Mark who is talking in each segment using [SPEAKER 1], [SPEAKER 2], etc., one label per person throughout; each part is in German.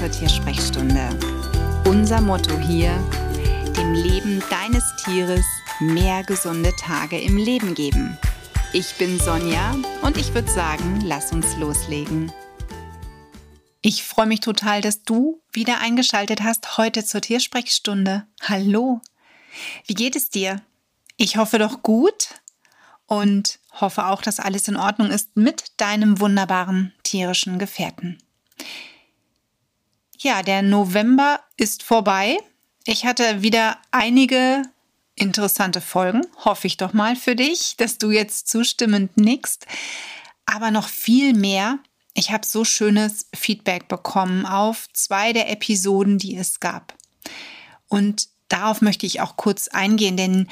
[SPEAKER 1] zur Tiersprechstunde. Unser Motto hier, dem Leben deines Tieres mehr gesunde Tage im Leben geben. Ich bin Sonja und ich würde sagen, lass uns loslegen. Ich freue mich total, dass du wieder eingeschaltet hast heute zur Tiersprechstunde. Hallo. Wie geht es dir? Ich hoffe doch gut und hoffe auch, dass alles in Ordnung ist mit deinem wunderbaren tierischen Gefährten. Ja, der November ist vorbei. Ich hatte wieder einige interessante Folgen, hoffe ich doch mal für dich, dass du jetzt zustimmend nickst. Aber noch viel mehr. Ich habe so schönes Feedback bekommen auf zwei der Episoden, die es gab. Und darauf möchte ich auch kurz eingehen, denn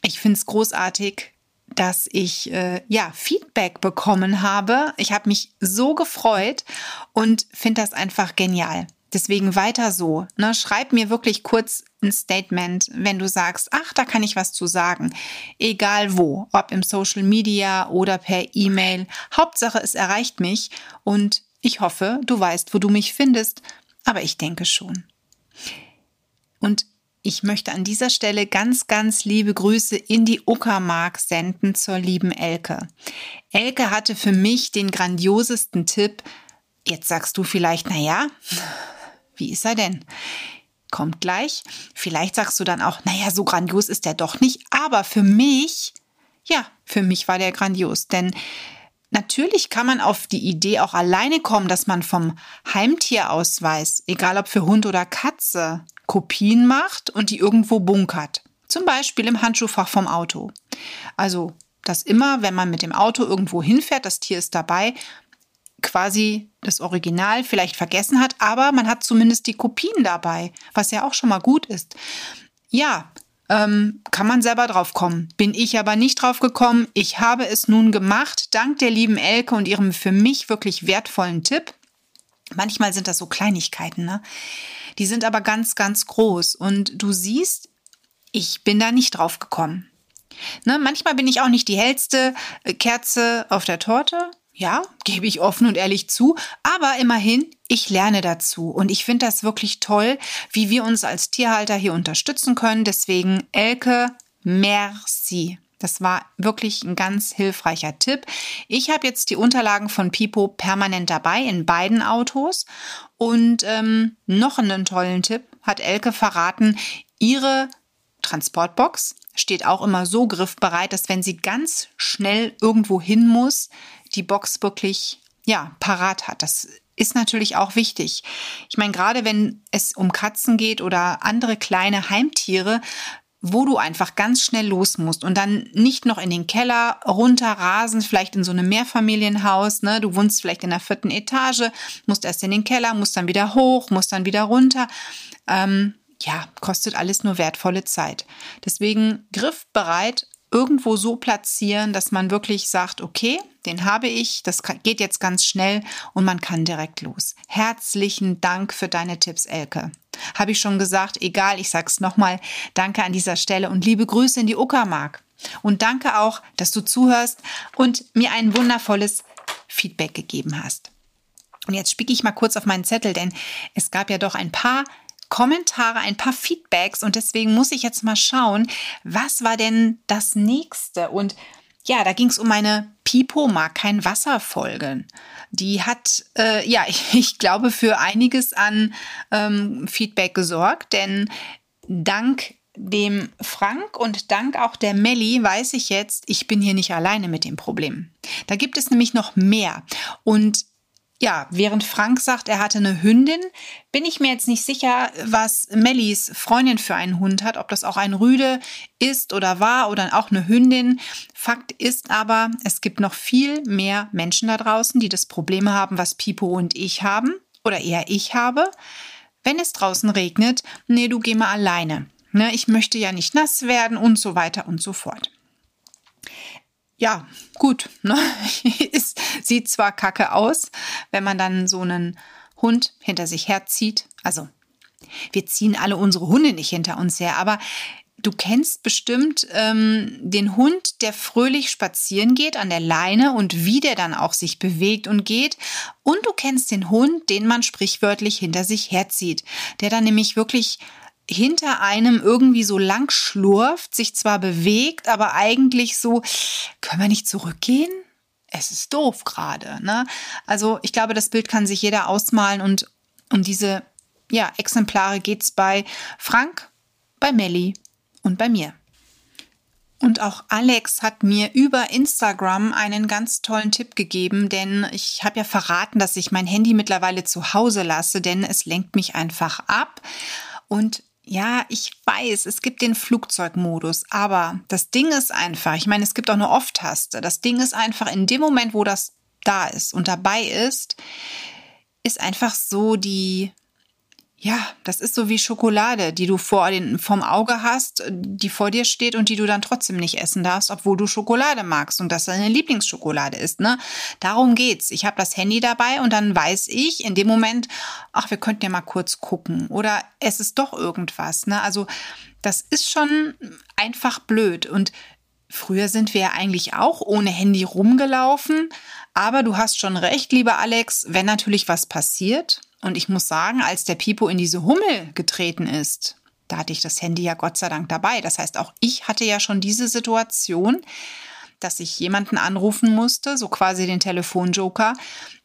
[SPEAKER 1] ich finde es großartig, dass ich äh, ja Feedback bekommen habe. Ich habe mich so gefreut und finde das einfach genial. Deswegen weiter so. Ne? Schreib mir wirklich kurz ein Statement, wenn du sagst, ach, da kann ich was zu sagen. Egal wo, ob im Social Media oder per E-Mail. Hauptsache, es erreicht mich und ich hoffe, du weißt, wo du mich findest, aber ich denke schon. Und ich möchte an dieser Stelle ganz, ganz liebe Grüße in die Uckermark senden zur lieben Elke. Elke hatte für mich den grandiosesten Tipp. Jetzt sagst du vielleicht, na ja, wie ist er denn? Kommt gleich. Vielleicht sagst du dann auch, na ja, so grandios ist er doch nicht. Aber für mich, ja, für mich war der grandios. Denn Natürlich kann man auf die Idee auch alleine kommen, dass man vom Heimtierausweis, egal ob für Hund oder Katze, Kopien macht und die irgendwo bunkert. Zum Beispiel im Handschuhfach vom Auto. Also, dass immer, wenn man mit dem Auto irgendwo hinfährt, das Tier ist dabei, quasi das Original vielleicht vergessen hat, aber man hat zumindest die Kopien dabei, was ja auch schon mal gut ist. Ja, ähm, kann man selber drauf kommen. Bin ich aber nicht drauf gekommen. Ich habe es nun gemacht, dank der lieben Elke und ihrem für mich wirklich wertvollen Tipp. Manchmal sind das so Kleinigkeiten, ne? Die sind aber ganz, ganz groß. Und du siehst, ich bin da nicht drauf gekommen. Ne, manchmal bin ich auch nicht die hellste äh, Kerze auf der Torte. Ja, gebe ich offen und ehrlich zu. Aber immerhin, ich lerne dazu. Und ich finde das wirklich toll, wie wir uns als Tierhalter hier unterstützen können. Deswegen, Elke, merci. Das war wirklich ein ganz hilfreicher Tipp. Ich habe jetzt die Unterlagen von Pipo permanent dabei in beiden Autos. Und ähm, noch einen tollen Tipp hat Elke verraten. Ihre Transportbox steht auch immer so griffbereit, dass wenn sie ganz schnell irgendwo hin muss, die Box wirklich ja parat hat. Das ist natürlich auch wichtig. Ich meine, gerade wenn es um Katzen geht oder andere kleine Heimtiere, wo du einfach ganz schnell los musst und dann nicht noch in den Keller runter rasen, vielleicht in so einem Mehrfamilienhaus, ne? Du wohnst vielleicht in der vierten Etage, musst erst in den Keller, musst dann wieder hoch, musst dann wieder runter. Ähm, ja, kostet alles nur wertvolle Zeit. Deswegen griffbereit irgendwo so platzieren, dass man wirklich sagt, okay, den habe ich, das geht jetzt ganz schnell und man kann direkt los. Herzlichen Dank für deine Tipps, Elke. Habe ich schon gesagt, egal, ich sag's nochmal, danke an dieser Stelle und liebe Grüße in die Uckermark. Und danke auch, dass du zuhörst und mir ein wundervolles Feedback gegeben hast. Und jetzt spicke ich mal kurz auf meinen Zettel, denn es gab ja doch ein paar Kommentare, ein paar Feedbacks und deswegen muss ich jetzt mal schauen, was war denn das nächste? Und ja, da ging es um meine Pipo mag kein Wasser folgen. Die hat, äh, ja, ich, ich, glaube, für einiges an ähm, Feedback gesorgt, denn dank dem Frank und dank auch der Melli weiß ich jetzt, ich bin hier nicht alleine mit dem Problem. Da gibt es nämlich noch mehr. Und ja, während Frank sagt, er hatte eine Hündin, bin ich mir jetzt nicht sicher, was Mellis Freundin für einen Hund hat, ob das auch ein Rüde ist oder war oder auch eine Hündin. Fakt ist aber, es gibt noch viel mehr Menschen da draußen, die das Problem haben, was Pipo und ich haben oder eher ich habe. Wenn es draußen regnet, nee, du geh mal alleine. Ne, ich möchte ja nicht nass werden und so weiter und so fort ja, gut, ne? es sieht zwar kacke aus, wenn man dann so einen Hund hinter sich herzieht. Also, wir ziehen alle unsere Hunde nicht hinter uns her, aber Du kennst bestimmt ähm, den Hund, der fröhlich spazieren geht an der Leine und wie der dann auch sich bewegt und geht. Und du kennst den Hund, den man sprichwörtlich hinter sich herzieht, der dann nämlich wirklich hinter einem irgendwie so lang schlurft, sich zwar bewegt, aber eigentlich so, können wir nicht zurückgehen? Es ist doof gerade. Ne? Also ich glaube, das Bild kann sich jeder ausmalen und um diese ja, Exemplare geht's bei Frank, bei Melli und bei mir. Und auch Alex hat mir über Instagram einen ganz tollen Tipp gegeben, denn ich habe ja verraten, dass ich mein Handy mittlerweile zu Hause lasse, denn es lenkt mich einfach ab. Und ja, ich weiß, es gibt den Flugzeugmodus, aber das Ding ist einfach, ich meine, es gibt auch eine Off-Taste. Das Ding ist einfach in dem Moment, wo das da ist und dabei ist, ist einfach so die ja, das ist so wie Schokolade, die du vor den, vom Auge hast, die vor dir steht und die du dann trotzdem nicht essen darfst, obwohl du Schokolade magst und das deine Lieblingsschokolade ist. Ne? Darum geht's. Ich habe das Handy dabei und dann weiß ich in dem Moment, ach, wir könnten ja mal kurz gucken oder es ist doch irgendwas. Ne? Also das ist schon einfach blöd und Früher sind wir ja eigentlich auch ohne Handy rumgelaufen, aber du hast schon recht, lieber Alex, wenn natürlich was passiert, und ich muss sagen, als der Pipo in diese Hummel getreten ist, da hatte ich das Handy ja Gott sei Dank dabei. Das heißt, auch ich hatte ja schon diese Situation, dass ich jemanden anrufen musste, so quasi den Telefonjoker,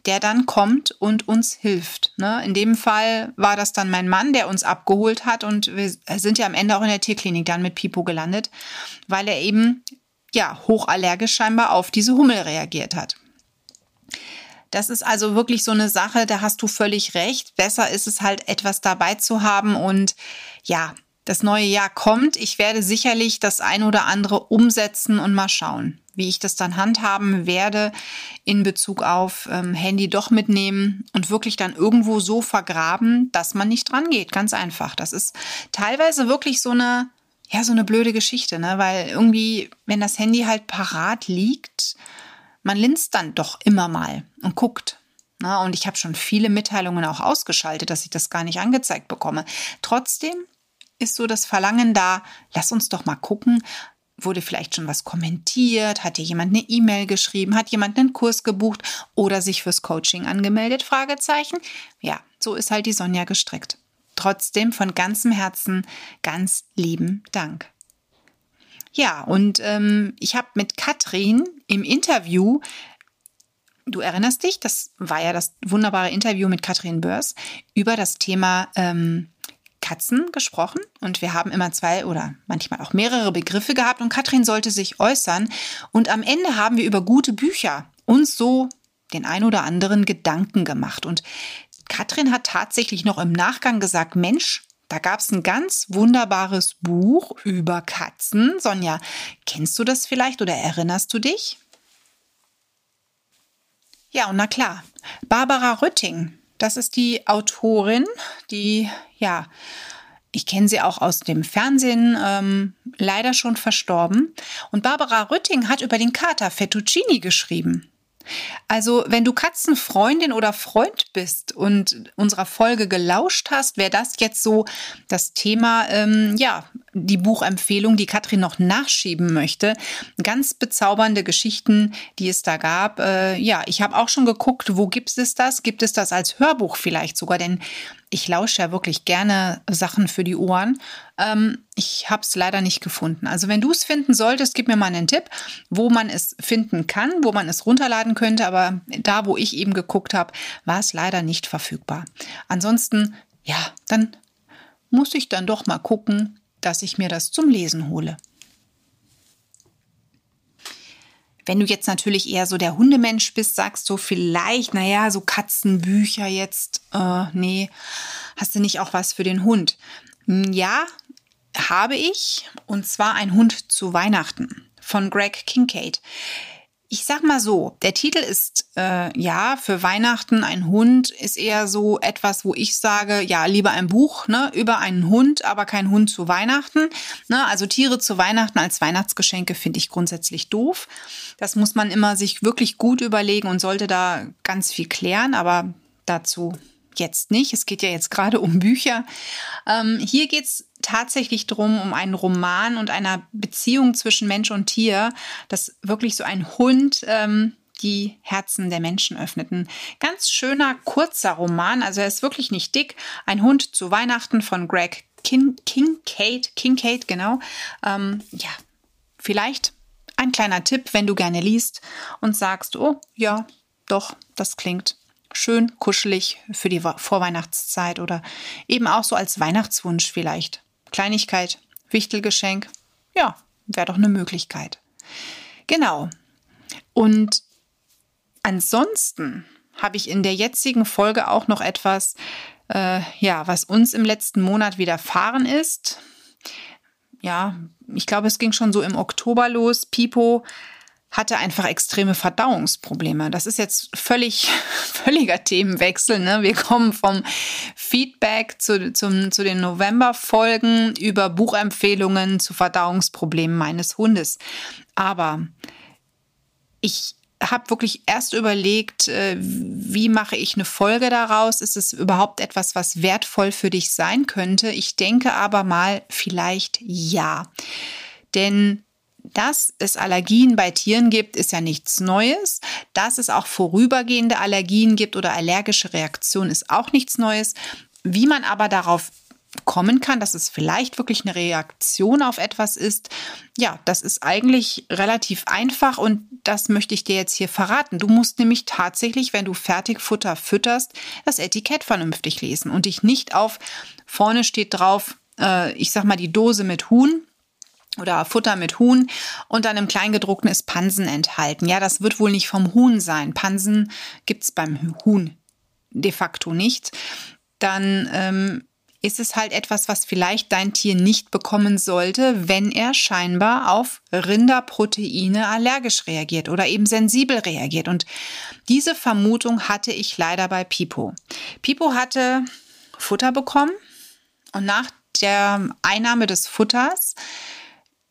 [SPEAKER 1] der dann kommt und uns hilft. Ne? In dem Fall war das dann mein Mann, der uns abgeholt hat und wir sind ja am Ende auch in der Tierklinik dann mit Pipo gelandet, weil er eben ja hochallergisch scheinbar auf diese Hummel reagiert hat. Das ist also wirklich so eine Sache, da hast du völlig recht. Besser ist es halt etwas dabei zu haben und ja, das neue Jahr kommt. Ich werde sicherlich das ein oder andere umsetzen und mal schauen, wie ich das dann handhaben werde in Bezug auf ähm, Handy doch mitnehmen und wirklich dann irgendwo so vergraben, dass man nicht dran geht. Ganz einfach. Das ist teilweise wirklich so eine, ja, so eine blöde Geschichte, ne? Weil irgendwie, wenn das Handy halt parat liegt, man linst dann doch immer mal und guckt. Na, und ich habe schon viele Mitteilungen auch ausgeschaltet, dass ich das gar nicht angezeigt bekomme. Trotzdem ist so das Verlangen da, lass uns doch mal gucken, wurde vielleicht schon was kommentiert, hat dir jemand eine E-Mail geschrieben, hat jemand einen Kurs gebucht oder sich fürs Coaching angemeldet? Fragezeichen. Ja, so ist halt die Sonja gestrickt. Trotzdem von ganzem Herzen ganz lieben Dank. Ja, und ähm, ich habe mit Katrin im Interview, du erinnerst dich, das war ja das wunderbare Interview mit Katrin Börs, über das Thema ähm, Katzen gesprochen. Und wir haben immer zwei oder manchmal auch mehrere Begriffe gehabt und Katrin sollte sich äußern. Und am Ende haben wir über gute Bücher uns so den ein oder anderen Gedanken gemacht. Und Katrin hat tatsächlich noch im Nachgang gesagt, Mensch, da gab es ein ganz wunderbares Buch über Katzen. Sonja, kennst du das vielleicht oder erinnerst du dich? Ja, und na klar, Barbara Rütting, das ist die Autorin, die, ja, ich kenne sie auch aus dem Fernsehen, ähm, leider schon verstorben. Und Barbara Rütting hat über den Kater Fettuccini geschrieben. Also, wenn du Katzenfreundin oder Freund bist und unserer Folge gelauscht hast, wäre das jetzt so das Thema, ähm, ja, die Buchempfehlung, die Katrin noch nachschieben möchte. Ganz bezaubernde Geschichten, die es da gab. Äh, ja, ich habe auch schon geguckt, wo gibt es das? Gibt es das als Hörbuch vielleicht sogar? Denn ich lausche ja wirklich gerne Sachen für die Ohren. Ähm, ich habe es leider nicht gefunden. Also wenn du es finden solltest, gib mir mal einen Tipp, wo man es finden kann, wo man es runterladen könnte. Aber da, wo ich eben geguckt habe, war es leider nicht verfügbar. Ansonsten, ja, dann muss ich dann doch mal gucken, dass ich mir das zum Lesen hole. Wenn du jetzt natürlich eher so der Hundemensch bist, sagst du vielleicht, naja, so Katzenbücher jetzt, äh, nee, hast du nicht auch was für den Hund? Hm, ja, habe ich, und zwar ein Hund zu Weihnachten von Greg Kincaid. Ich sag mal so, der Titel ist äh, ja für Weihnachten ein Hund ist eher so etwas, wo ich sage, ja lieber ein Buch ne, über einen Hund, aber kein Hund zu Weihnachten. Ne, also Tiere zu Weihnachten als Weihnachtsgeschenke finde ich grundsätzlich doof. Das muss man immer sich wirklich gut überlegen und sollte da ganz viel klären, aber dazu jetzt nicht. Es geht ja jetzt gerade um Bücher. Ähm, hier geht's tatsächlich drum, um einen Roman und einer Beziehung zwischen Mensch und Tier, dass wirklich so ein Hund ähm, die Herzen der Menschen öffnet. Ein ganz schöner, kurzer Roman, also er ist wirklich nicht dick. Ein Hund zu Weihnachten von Greg Kin Kincaid, Kincaid, genau. Ähm, ja, vielleicht ein kleiner Tipp, wenn du gerne liest und sagst, oh ja, doch, das klingt schön kuschelig für die Vorweihnachtszeit oder eben auch so als Weihnachtswunsch vielleicht. Kleinigkeit, Wichtelgeschenk, ja, wäre doch eine Möglichkeit. Genau. Und ansonsten habe ich in der jetzigen Folge auch noch etwas, äh, ja, was uns im letzten Monat widerfahren ist. Ja, ich glaube, es ging schon so im Oktober los. Pipo hatte einfach extreme Verdauungsprobleme. Das ist jetzt völlig, völliger Themenwechsel. Ne? Wir kommen vom Feedback zu, zum, zu den November-Folgen über Buchempfehlungen zu Verdauungsproblemen meines Hundes. Aber ich habe wirklich erst überlegt, äh, wie mache ich eine Folge daraus? Ist es überhaupt etwas, was wertvoll für dich sein könnte? Ich denke aber mal, vielleicht ja. Denn dass es Allergien bei Tieren gibt, ist ja nichts Neues. Dass es auch vorübergehende Allergien gibt oder allergische Reaktionen, ist auch nichts Neues. Wie man aber darauf kommen kann, dass es vielleicht wirklich eine Reaktion auf etwas ist, ja, das ist eigentlich relativ einfach und das möchte ich dir jetzt hier verraten. Du musst nämlich tatsächlich, wenn du Fertigfutter fütterst, das Etikett vernünftig lesen und dich nicht auf vorne steht drauf, äh, ich sag mal die Dose mit Huhn oder Futter mit Huhn und dann im Kleingedruckten ist Pansen enthalten. Ja, das wird wohl nicht vom Huhn sein. Pansen gibt's beim Huhn de facto nicht. Dann ähm, ist es halt etwas, was vielleicht dein Tier nicht bekommen sollte, wenn er scheinbar auf Rinderproteine allergisch reagiert oder eben sensibel reagiert. Und diese Vermutung hatte ich leider bei Pipo. Pipo hatte Futter bekommen und nach der Einnahme des Futters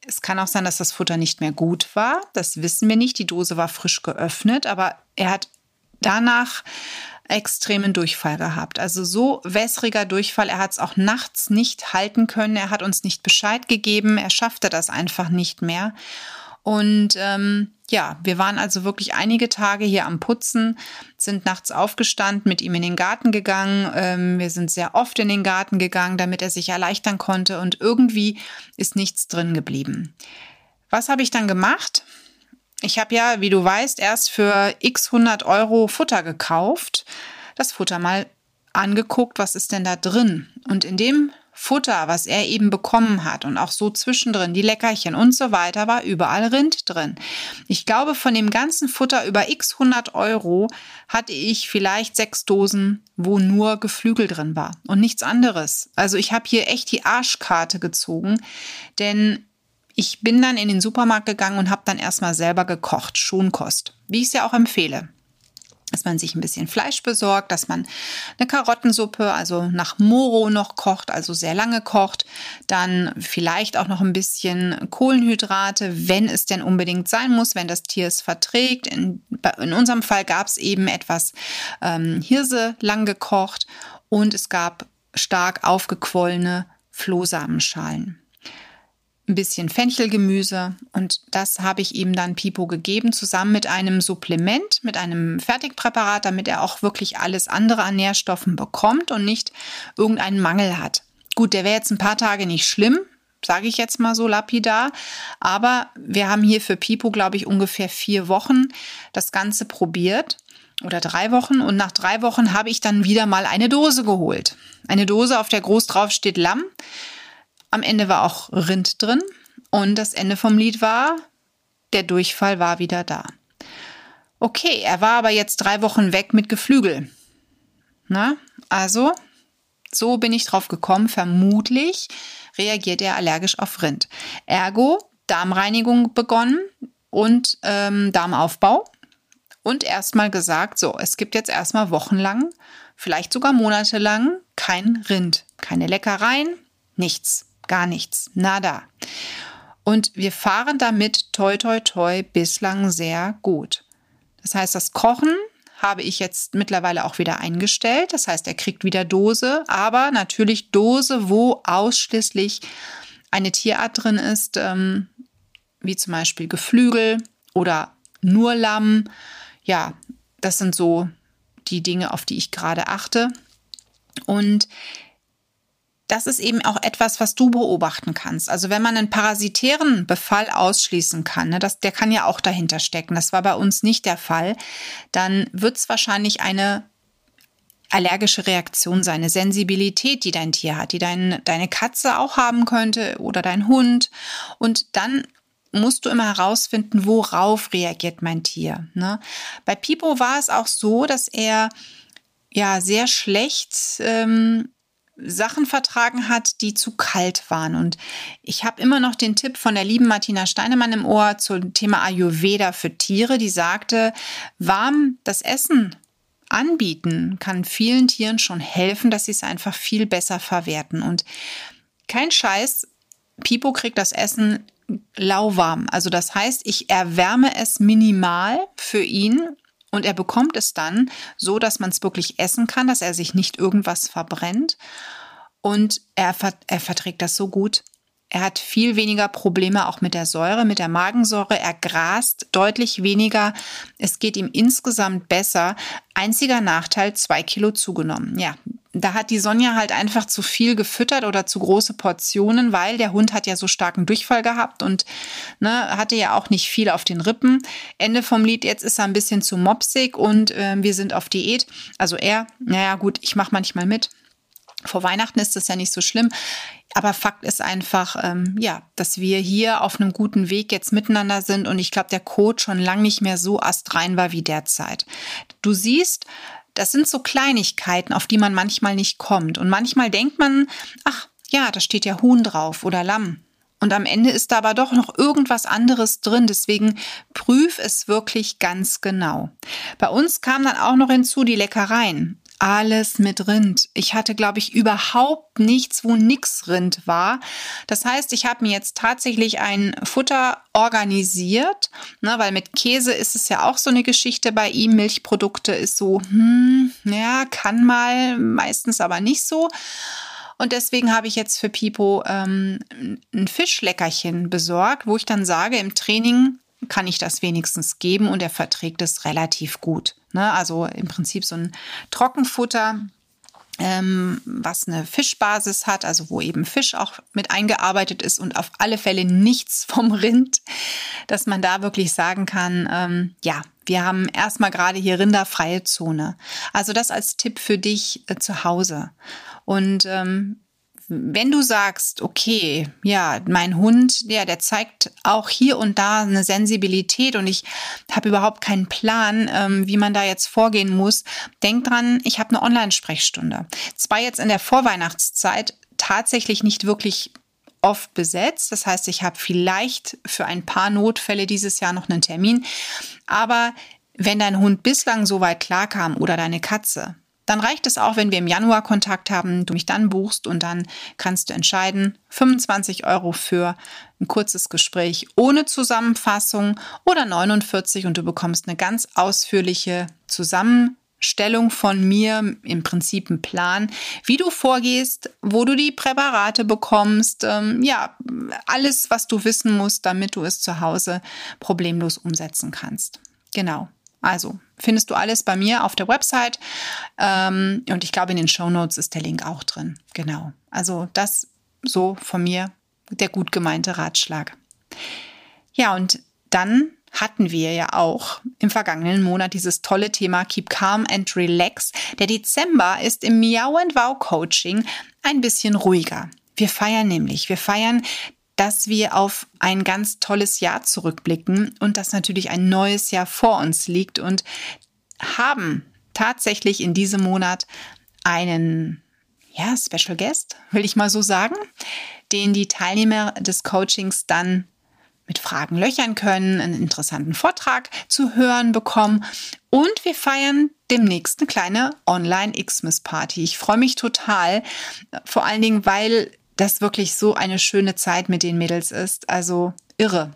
[SPEAKER 1] es kann auch sein, dass das Futter nicht mehr gut war. Das wissen wir nicht. Die Dose war frisch geöffnet, aber er hat danach extremen Durchfall gehabt. Also so wässriger Durchfall. Er hat es auch nachts nicht halten können. Er hat uns nicht Bescheid gegeben. Er schaffte das einfach nicht mehr. Und ähm, ja, wir waren also wirklich einige Tage hier am Putzen, sind nachts aufgestanden, mit ihm in den Garten gegangen. Ähm, wir sind sehr oft in den Garten gegangen, damit er sich erleichtern konnte. Und irgendwie ist nichts drin geblieben. Was habe ich dann gemacht? Ich habe ja, wie du weißt, erst für x 100 Euro Futter gekauft. Das Futter mal angeguckt, was ist denn da drin? Und in dem Futter, was er eben bekommen hat und auch so zwischendrin, die Leckerchen und so weiter, war überall Rind drin. Ich glaube, von dem ganzen Futter über x 100 Euro hatte ich vielleicht sechs Dosen, wo nur Geflügel drin war und nichts anderes. Also ich habe hier echt die Arschkarte gezogen, denn ich bin dann in den Supermarkt gegangen und habe dann erstmal selber gekocht, Schonkost, wie ich es ja auch empfehle. Dass man sich ein bisschen Fleisch besorgt, dass man eine Karottensuppe, also nach Moro noch kocht, also sehr lange kocht. Dann vielleicht auch noch ein bisschen Kohlenhydrate, wenn es denn unbedingt sein muss, wenn das Tier es verträgt. In, in unserem Fall gab es eben etwas ähm, Hirse lang gekocht und es gab stark aufgequollene Flohsamenschalen ein bisschen Fenchelgemüse und das habe ich ihm dann Pipo gegeben, zusammen mit einem Supplement, mit einem Fertigpräparat, damit er auch wirklich alles andere an Nährstoffen bekommt und nicht irgendeinen Mangel hat. Gut, der wäre jetzt ein paar Tage nicht schlimm, sage ich jetzt mal so lapidar, aber wir haben hier für Pipo, glaube ich, ungefähr vier Wochen das Ganze probiert oder drei Wochen und nach drei Wochen habe ich dann wieder mal eine Dose geholt. Eine Dose, auf der groß drauf steht Lamm. Am Ende war auch Rind drin und das Ende vom Lied war, der Durchfall war wieder da. Okay, er war aber jetzt drei Wochen weg mit Geflügel. Na, also, so bin ich drauf gekommen. Vermutlich reagiert er allergisch auf Rind. Ergo, Darmreinigung begonnen und ähm, Darmaufbau. Und erstmal gesagt, so, es gibt jetzt erstmal wochenlang, vielleicht sogar monatelang kein Rind. Keine Leckereien, nichts. Gar nichts. Nada. Und wir fahren damit toi toi toi bislang sehr gut. Das heißt, das Kochen habe ich jetzt mittlerweile auch wieder eingestellt. Das heißt, er kriegt wieder Dose, aber natürlich Dose, wo ausschließlich eine Tierart drin ist, ähm, wie zum Beispiel Geflügel oder nur Lamm. Ja, das sind so die Dinge, auf die ich gerade achte. Und das ist eben auch etwas, was du beobachten kannst. Also wenn man einen parasitären Befall ausschließen kann, ne, das, der kann ja auch dahinter stecken, das war bei uns nicht der Fall, dann wird es wahrscheinlich eine allergische Reaktion sein, eine Sensibilität, die dein Tier hat, die dein, deine Katze auch haben könnte oder dein Hund. Und dann musst du immer herausfinden, worauf reagiert mein Tier. Ne? Bei Pipo war es auch so, dass er ja sehr schlecht ähm, Sachen vertragen hat, die zu kalt waren. Und ich habe immer noch den Tipp von der lieben Martina Steinemann im Ohr zum Thema Ayurveda für Tiere, die sagte, warm das Essen anbieten kann vielen Tieren schon helfen, dass sie es einfach viel besser verwerten. Und kein Scheiß, Pipo kriegt das Essen lauwarm. Also das heißt, ich erwärme es minimal für ihn und er bekommt es dann so, dass man es wirklich essen kann, dass er sich nicht irgendwas verbrennt. Und er, er verträgt das so gut. Er hat viel weniger Probleme auch mit der Säure, mit der Magensäure. Er grast deutlich weniger. Es geht ihm insgesamt besser. Einziger Nachteil, zwei Kilo zugenommen. Ja, da hat die Sonja halt einfach zu viel gefüttert oder zu große Portionen, weil der Hund hat ja so starken Durchfall gehabt und ne, hatte ja auch nicht viel auf den Rippen. Ende vom Lied, jetzt ist er ein bisschen zu mopsig und äh, wir sind auf Diät. Also er, naja gut, ich mache manchmal mit. Vor Weihnachten ist das ja nicht so schlimm. Aber Fakt ist einfach, ähm, ja, dass wir hier auf einem guten Weg jetzt miteinander sind und ich glaube, der Code schon lang nicht mehr so astrein war wie derzeit. Du siehst, das sind so Kleinigkeiten, auf die man manchmal nicht kommt. Und manchmal denkt man, ach ja, da steht ja Huhn drauf oder Lamm. Und am Ende ist da aber doch noch irgendwas anderes drin. Deswegen prüf es wirklich ganz genau. Bei uns kam dann auch noch hinzu die Leckereien alles mit Rind. Ich hatte, glaube ich, überhaupt nichts, wo nix Rind war. Das heißt, ich habe mir jetzt tatsächlich ein Futter organisiert, ne, weil mit Käse ist es ja auch so eine Geschichte bei ihm. Milchprodukte ist so, hm, ja, kann mal, meistens aber nicht so. Und deswegen habe ich jetzt für Pipo ähm, ein Fischleckerchen besorgt, wo ich dann sage, im Training kann ich das wenigstens geben und er verträgt es relativ gut. Ne? Also im Prinzip so ein Trockenfutter, ähm, was eine Fischbasis hat, also wo eben Fisch auch mit eingearbeitet ist und auf alle Fälle nichts vom Rind, dass man da wirklich sagen kann, ähm, ja, wir haben erstmal gerade hier rinderfreie Zone. Also das als Tipp für dich äh, zu Hause. Und ähm, wenn du sagst, okay, ja, mein Hund, ja, der zeigt auch hier und da eine Sensibilität und ich habe überhaupt keinen Plan, ähm, wie man da jetzt vorgehen muss, denk dran, ich habe eine Online-Sprechstunde. Zwar jetzt in der Vorweihnachtszeit tatsächlich nicht wirklich oft besetzt. Das heißt, ich habe vielleicht für ein paar Notfälle dieses Jahr noch einen Termin. Aber wenn dein Hund bislang so weit klarkam oder deine Katze, dann reicht es auch, wenn wir im Januar Kontakt haben, du mich dann buchst und dann kannst du entscheiden, 25 Euro für ein kurzes Gespräch ohne Zusammenfassung oder 49 und du bekommst eine ganz ausführliche Zusammenstellung von mir, im Prinzip ein Plan, wie du vorgehst, wo du die Präparate bekommst, ähm, ja, alles, was du wissen musst, damit du es zu Hause problemlos umsetzen kannst. Genau. Also findest du alles bei mir auf der Website ähm, und ich glaube in den Show Notes ist der Link auch drin. Genau. Also das so von mir der gut gemeinte Ratschlag. Ja und dann hatten wir ja auch im vergangenen Monat dieses tolle Thema Keep Calm and Relax. Der Dezember ist im Miau and Wow Coaching ein bisschen ruhiger. Wir feiern nämlich, wir feiern dass wir auf ein ganz tolles Jahr zurückblicken und dass natürlich ein neues Jahr vor uns liegt und haben tatsächlich in diesem Monat einen ja, Special Guest, will ich mal so sagen, den die Teilnehmer des Coachings dann mit Fragen löchern können, einen interessanten Vortrag zu hören bekommen und wir feiern demnächst eine kleine Online-Xmas-Party. Ich freue mich total, vor allen Dingen, weil das wirklich so eine schöne Zeit mit den Mädels ist. Also irre.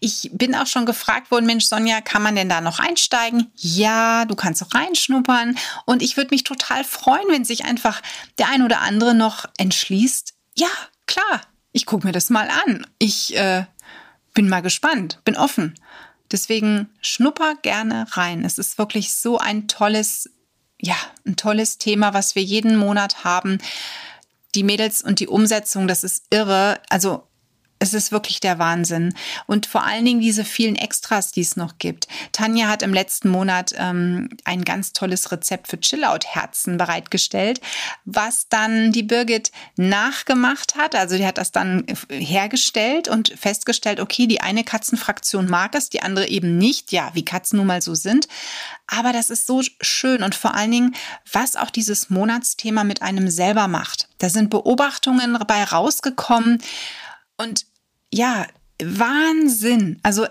[SPEAKER 1] Ich bin auch schon gefragt worden, Mensch, Sonja, kann man denn da noch einsteigen? Ja, du kannst auch reinschnuppern. Und ich würde mich total freuen, wenn sich einfach der ein oder andere noch entschließt. Ja, klar, ich gucke mir das mal an. Ich äh, bin mal gespannt, bin offen. Deswegen schnupper gerne rein. Es ist wirklich so ein tolles, ja, ein tolles Thema, was wir jeden Monat haben. Die Mädels und die Umsetzung, das ist irre. Also es ist wirklich der Wahnsinn. Und vor allen Dingen diese vielen Extras, die es noch gibt. Tanja hat im letzten Monat ähm, ein ganz tolles Rezept für Chillout-Herzen bereitgestellt, was dann die Birgit nachgemacht hat. Also die hat das dann hergestellt und festgestellt, okay, die eine Katzenfraktion mag es, die andere eben nicht. Ja, wie Katzen nun mal so sind. Aber das ist so schön und vor allen Dingen, was auch dieses Monatsthema mit einem selber macht. Da sind Beobachtungen dabei rausgekommen, und ja, Wahnsinn. Also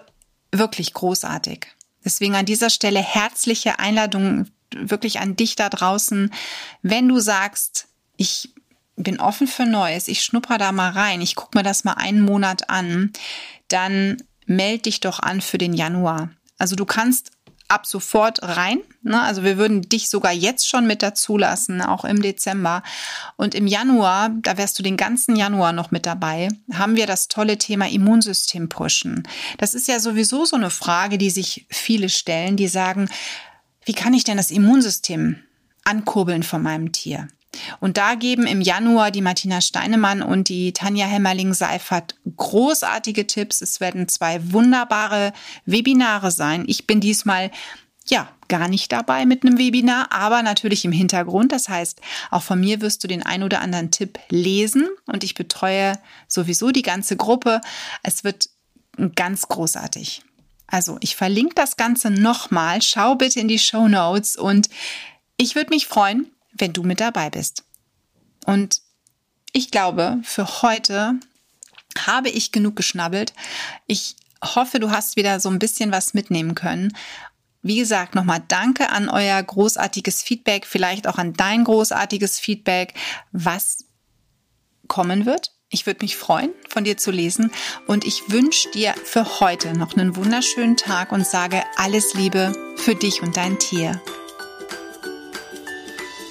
[SPEAKER 1] wirklich großartig. Deswegen an dieser Stelle herzliche Einladung wirklich an dich da draußen. Wenn du sagst, ich bin offen für Neues, ich schnupper da mal rein, ich gucke mir das mal einen Monat an, dann melde dich doch an für den Januar. Also du kannst ab sofort rein. Ne? Also wir würden dich sogar jetzt schon mit dazu lassen, auch im Dezember. Und im Januar, da wärst du den ganzen Januar noch mit dabei, haben wir das tolle Thema Immunsystem pushen. Das ist ja sowieso so eine Frage, die sich viele stellen, die sagen, wie kann ich denn das Immunsystem ankurbeln von meinem Tier? Und da geben im Januar die Martina Steinemann und die Tanja Hemmerling-Seifert großartige Tipps. Es werden zwei wunderbare Webinare sein. Ich bin diesmal ja, gar nicht dabei mit einem Webinar, aber natürlich im Hintergrund. Das heißt, auch von mir wirst du den ein oder anderen Tipp lesen und ich betreue sowieso die ganze Gruppe. Es wird ganz großartig. Also, ich verlinke das Ganze nochmal. Schau bitte in die Show Notes und ich würde mich freuen, wenn du mit dabei bist. Und ich glaube, für heute habe ich genug geschnabbelt. Ich hoffe, du hast wieder so ein bisschen was mitnehmen können. Wie gesagt, nochmal danke an euer großartiges Feedback, vielleicht auch an dein großartiges Feedback, was kommen wird. Ich würde mich freuen, von dir zu lesen und ich wünsche dir für heute noch einen wunderschönen Tag und sage alles Liebe für dich und dein Tier.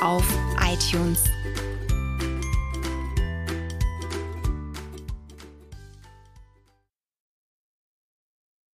[SPEAKER 1] auf iTunes